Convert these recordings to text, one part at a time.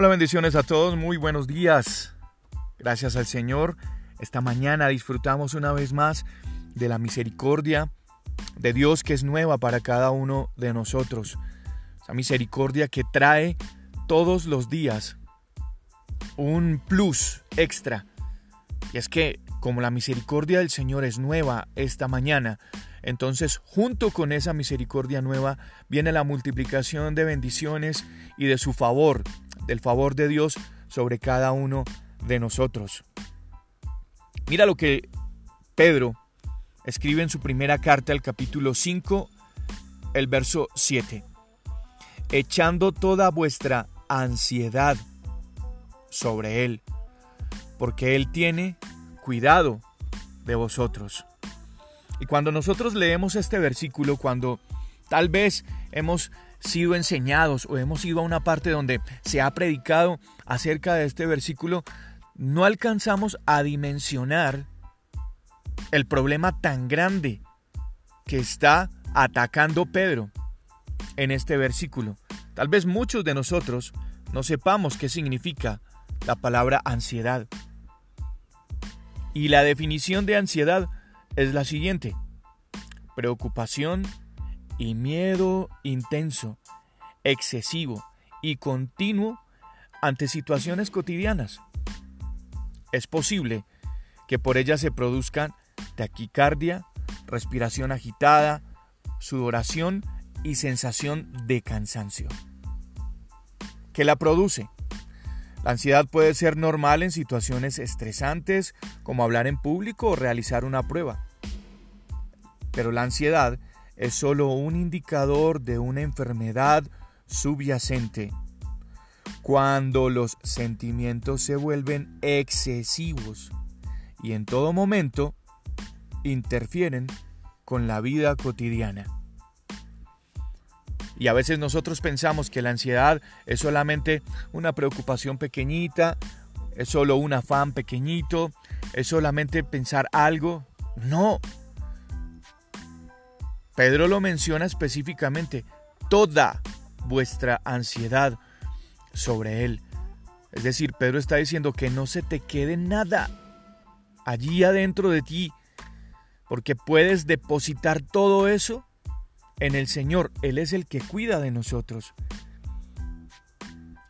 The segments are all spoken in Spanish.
Hola, bendiciones a todos, muy buenos días. Gracias al Señor, esta mañana disfrutamos una vez más de la misericordia de Dios que es nueva para cada uno de nosotros. Esa misericordia que trae todos los días un plus extra. Y es que como la misericordia del Señor es nueva esta mañana, entonces junto con esa misericordia nueva viene la multiplicación de bendiciones y de su favor del favor de Dios sobre cada uno de nosotros. Mira lo que Pedro escribe en su primera carta, el capítulo 5, el verso 7. Echando toda vuestra ansiedad sobre Él, porque Él tiene cuidado de vosotros. Y cuando nosotros leemos este versículo, cuando tal vez hemos sido enseñados o hemos ido a una parte donde se ha predicado acerca de este versículo, no alcanzamos a dimensionar el problema tan grande que está atacando Pedro en este versículo. Tal vez muchos de nosotros no sepamos qué significa la palabra ansiedad. Y la definición de ansiedad es la siguiente. Preocupación, y miedo intenso, excesivo y continuo ante situaciones cotidianas. Es posible que por ellas se produzcan taquicardia, respiración agitada, sudoración y sensación de cansancio. ¿Qué la produce? La ansiedad puede ser normal en situaciones estresantes como hablar en público o realizar una prueba. Pero la ansiedad es solo un indicador de una enfermedad subyacente. Cuando los sentimientos se vuelven excesivos y en todo momento interfieren con la vida cotidiana. Y a veces nosotros pensamos que la ansiedad es solamente una preocupación pequeñita, es solo un afán pequeñito, es solamente pensar algo. No, Pedro lo menciona específicamente, toda vuestra ansiedad sobre Él. Es decir, Pedro está diciendo que no se te quede nada allí adentro de ti, porque puedes depositar todo eso en el Señor. Él es el que cuida de nosotros.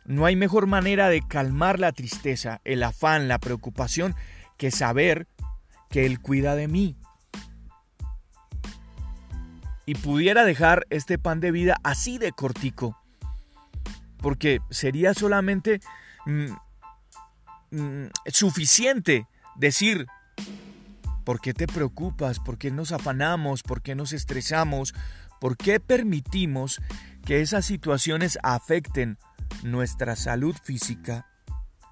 No hay mejor manera de calmar la tristeza, el afán, la preocupación, que saber que Él cuida de mí y pudiera dejar este pan de vida así de cortico. Porque sería solamente mm, mm, suficiente decir, ¿por qué te preocupas? ¿Por qué nos afanamos? ¿Por qué nos estresamos? ¿Por qué permitimos que esas situaciones afecten nuestra salud física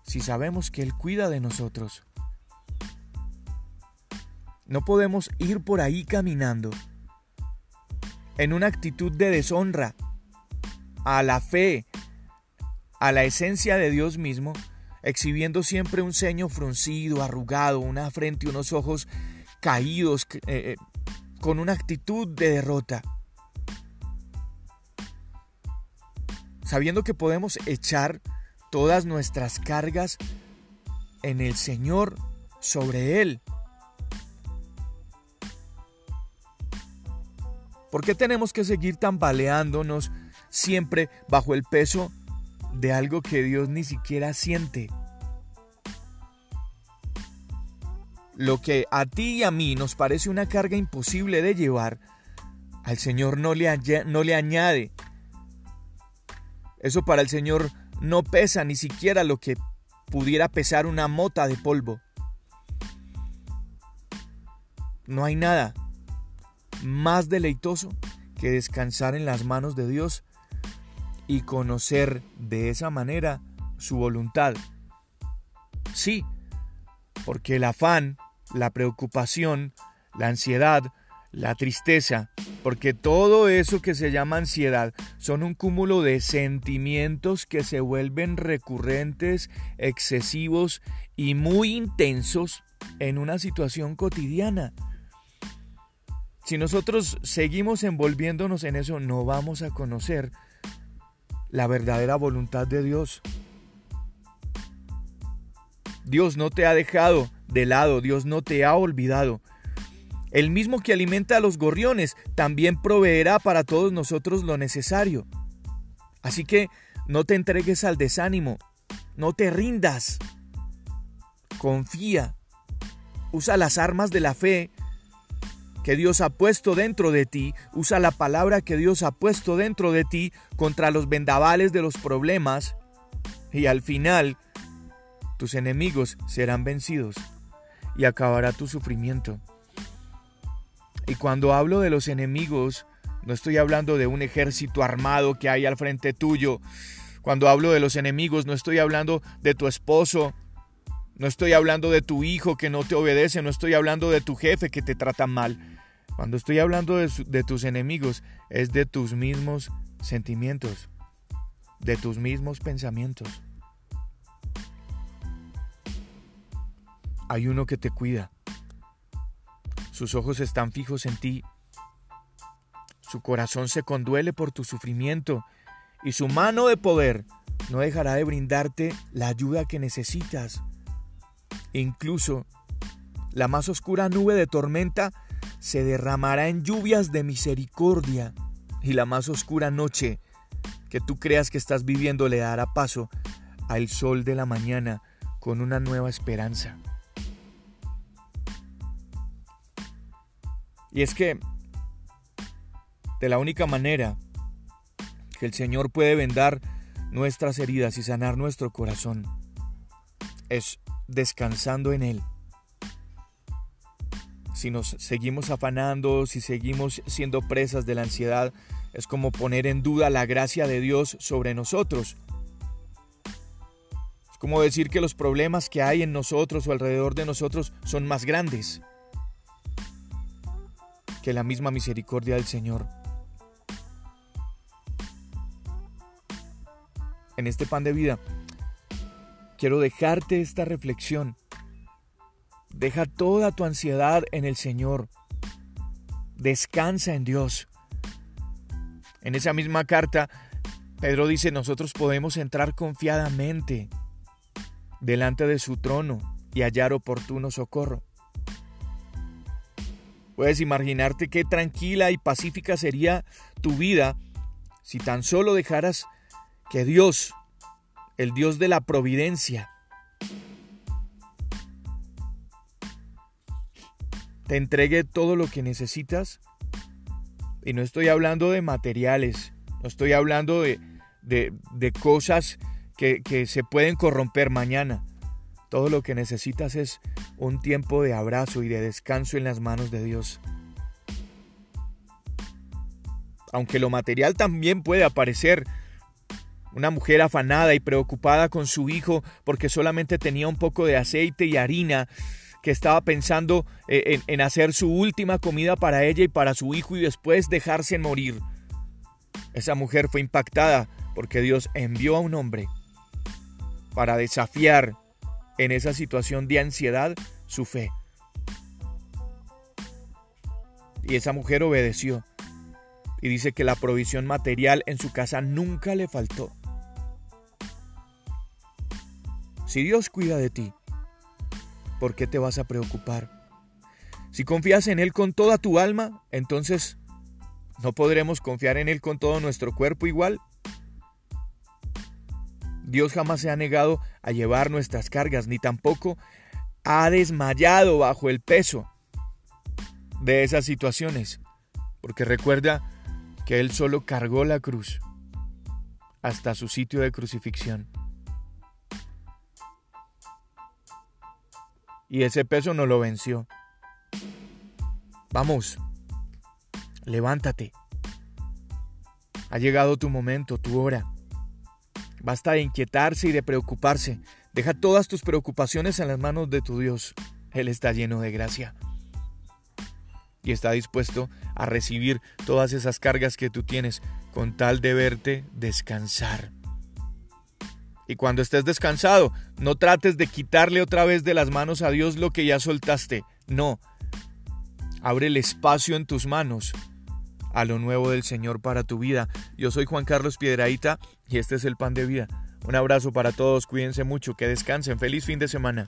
si sabemos que Él cuida de nosotros? No podemos ir por ahí caminando en una actitud de deshonra a la fe, a la esencia de Dios mismo, exhibiendo siempre un ceño fruncido, arrugado, una frente y unos ojos caídos, eh, eh, con una actitud de derrota. Sabiendo que podemos echar todas nuestras cargas en el Señor, sobre Él, ¿Por qué tenemos que seguir tambaleándonos siempre bajo el peso de algo que Dios ni siquiera siente? Lo que a ti y a mí nos parece una carga imposible de llevar, al Señor no le, no le añade. Eso para el Señor no pesa ni siquiera lo que pudiera pesar una mota de polvo. No hay nada más deleitoso que descansar en las manos de Dios y conocer de esa manera su voluntad. Sí, porque el afán, la preocupación, la ansiedad, la tristeza, porque todo eso que se llama ansiedad son un cúmulo de sentimientos que se vuelven recurrentes, excesivos y muy intensos en una situación cotidiana. Si nosotros seguimos envolviéndonos en eso, no vamos a conocer la verdadera voluntad de Dios. Dios no te ha dejado de lado, Dios no te ha olvidado. El mismo que alimenta a los gorriones también proveerá para todos nosotros lo necesario. Así que no te entregues al desánimo, no te rindas. Confía. Usa las armas de la fe que Dios ha puesto dentro de ti, usa la palabra que Dios ha puesto dentro de ti contra los vendavales de los problemas y al final tus enemigos serán vencidos y acabará tu sufrimiento. Y cuando hablo de los enemigos, no estoy hablando de un ejército armado que hay al frente tuyo. Cuando hablo de los enemigos, no estoy hablando de tu esposo, no estoy hablando de tu hijo que no te obedece, no estoy hablando de tu jefe que te trata mal. Cuando estoy hablando de, tus enemigos, es de tus mismos sentimientos, de tus mismos pensamientos. Hay uno que te cuida. Sus ojos están fijos en ti. Su corazón se conduele por tu sufrimiento y su mano de poder no dejará de brindarte la ayuda que necesitas. Incluso la más oscura nube de tormenta se derramará en lluvias de misericordia y la más oscura noche que tú creas que estás viviendo le dará paso al sol de la mañana con una nueva esperanza. Y es que de la única manera que el Señor puede vendar nuestras heridas y sanar nuestro corazón es descansando en Él si nos seguimos afanando, si seguimos siendo presas de la ansiedad, es como poner en duda la gracia de Dios sobre nosotros. Es como decir que los problemas que hay en nosotros o alrededor de nosotros son más grandes que la misma misericordia del Señor. En este pan de vida, quiero dejarte esta reflexión Deja toda tu ansiedad en el Señor. Descansa en Dios. En esa misma carta, Pedro dice, nosotros podemos entrar confiadamente delante de su trono y hallar oportuno socorro. Puedes imaginarte qué tranquila y pacífica sería tu vida si tan solo dejaras que Dios, el Dios de la providencia, te entregue todo lo que necesitas. Y no estoy hablando de materiales, no estoy hablando de, de, cosas que, que se pueden corromper mañana. Todo lo que necesitas es un tiempo de abrazo y de descanso en las manos de Dios. Aunque lo material también puede aparecer. Una mujer afanada y preocupada con su hijo porque solamente tenía un poco de aceite y harina que estaba pensando eh, en, hacer su última comida para ella y para su hijo y después dejarse morir. Esa mujer fue impactada porque Dios envió a un hombre para desafiar en esa situación de ansiedad su fe. Y esa mujer obedeció. Y dice que la provisión material en su casa nunca le faltó. Si Dios cuida de ti, ¿por qué te vas a preocupar? Si confías en Él con toda tu alma, entonces ¿no podremos confiar en Él con todo nuestro cuerpo igual? Dios jamás se ha negado a llevar nuestras cargas, ni tampoco ha desmayado bajo el peso de esas situaciones, porque recuerda que Él solo cargó la cruz hasta su sitio de crucifixión. y ese peso no lo venció. Vamos, levántate. Ha llegado tu momento, tu hora. Basta de inquietarse y de preocuparse. Deja todas tus preocupaciones en las manos de tu Dios. Él está lleno de gracia. Y está dispuesto a recibir todas esas cargas que tú tienes con tal de verte descansar. Y cuando estés descansado, no trates de quitarle otra vez de las manos a Dios lo que ya soltaste. No. Abre el espacio en tus manos a lo nuevo del Señor para tu vida. Yo soy Juan Carlos Piedraíta y este es el pan de vida Un abrazo para todos, cuídense mucho, que descansen, feliz fin de semana.